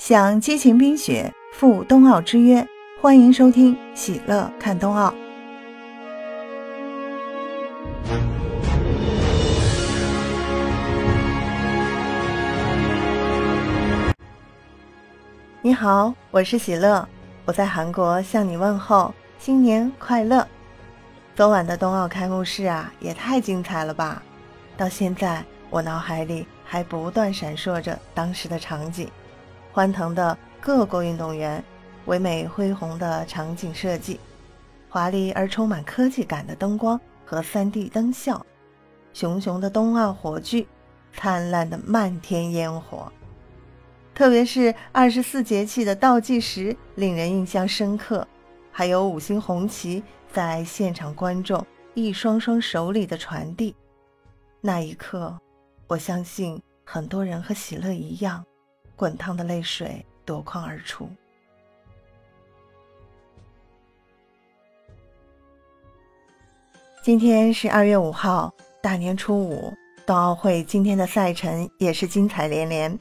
想激情冰雪赴冬奥之约，欢迎收听《喜乐看冬奥》。你好，我是喜乐，我在韩国向你问候新年快乐。昨晚的冬奥开幕式啊，也太精彩了吧！到现在，我脑海里还不断闪烁着当时的场景，欢腾的各国运动员，唯美恢宏的场景设计，华丽而充满科技感的灯光和 3D 灯效，熊熊的冬奥火炬，灿烂的漫天烟火。特别是二十四节气的倒计时，令人印象深刻。还有五星红旗在现场观众一双双手里的传递，那一刻，我相信很多人和喜乐一样，滚烫的泪水夺眶而出。今天是二月五号，大年初五，冬奥会今天的赛程也是精彩连连。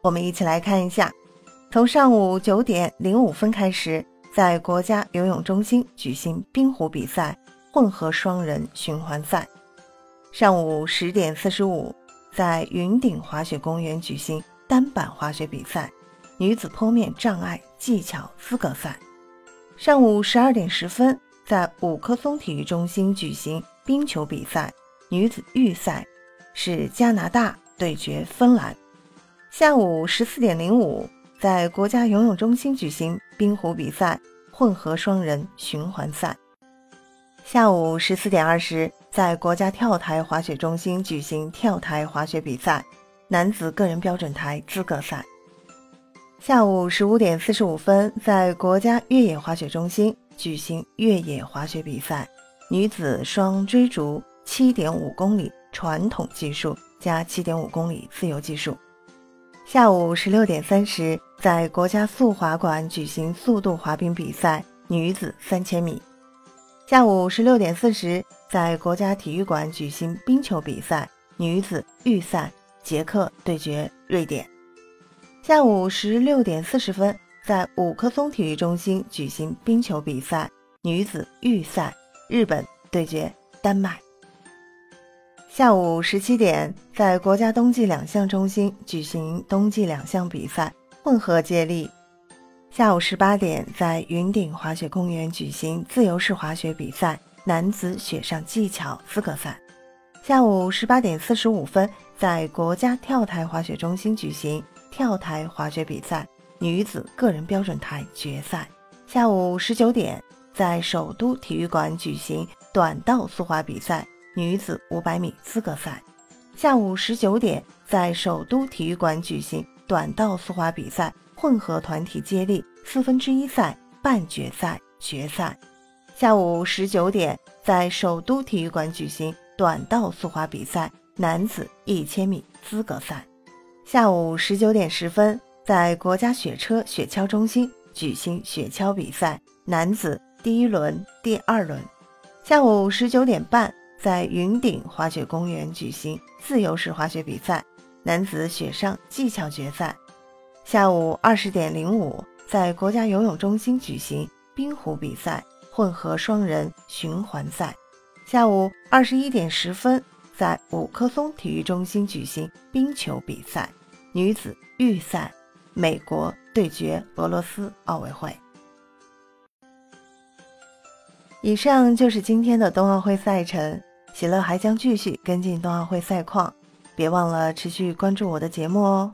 我们一起来看一下，从上午九点零五分开始。在国家游泳中心举行冰壶比赛混合双人循环赛。上午十点四十五，在云顶滑雪公园举行单板滑雪比赛女子坡面障碍技巧资格赛。上午十二点十分，在五棵松体育中心举行冰球比赛女子预赛，是加拿大对决芬兰。下午十四点零五。在国家游泳中心举行冰壶比赛混合双人循环赛。下午十四点二十，在国家跳台滑雪中心举行跳台滑雪比赛男子个人标准台资格赛。下午十五点四十五分，在国家越野滑雪中心举行越野滑雪比赛女子双追逐七点五公里传统技术加七点五公里自由技术。下午十六点三十，在国家速滑馆举行速度滑冰比赛女子三千米。下午十六点四十，在国家体育馆举行冰球比赛女子预赛，捷克对决瑞典。下午十六点四十分，在五棵松体育中心举行冰球比赛女子预赛，日本对决丹麦。下午十七点，在国家冬季两项中心举行冬季两项比赛混合接力。下午十八点，在云顶滑雪公园举行自由式滑雪比赛男子雪上技巧资格赛。下午十八点四十五分，在国家跳台滑雪中心举行跳台滑雪比赛女子个人标准台决赛。下午十九点，在首都体育馆举行短道速滑比赛。女子五百米资格赛，下午十九点在首都体育馆举行短道速滑比赛混合团体接力四分之一赛半决赛决赛。下午十九点在首都体育馆举行短道速滑比赛男子一千米资格赛。下午十九点十分在国家雪车雪橇中心举行雪橇比赛男子第一轮、第二轮。下午十九点半。在云顶滑雪公园举行自由式滑雪比赛男子雪上技巧决赛。下午二十点零五，在国家游泳中心举行冰壶比赛混合双人循环赛。下午二十一点十分，在五棵松体育中心举行冰球比赛女子预赛，美国对决俄罗斯奥委会。以上就是今天的冬奥会赛程。喜乐还将继续跟进冬奥会赛况，别忘了持续关注我的节目哦。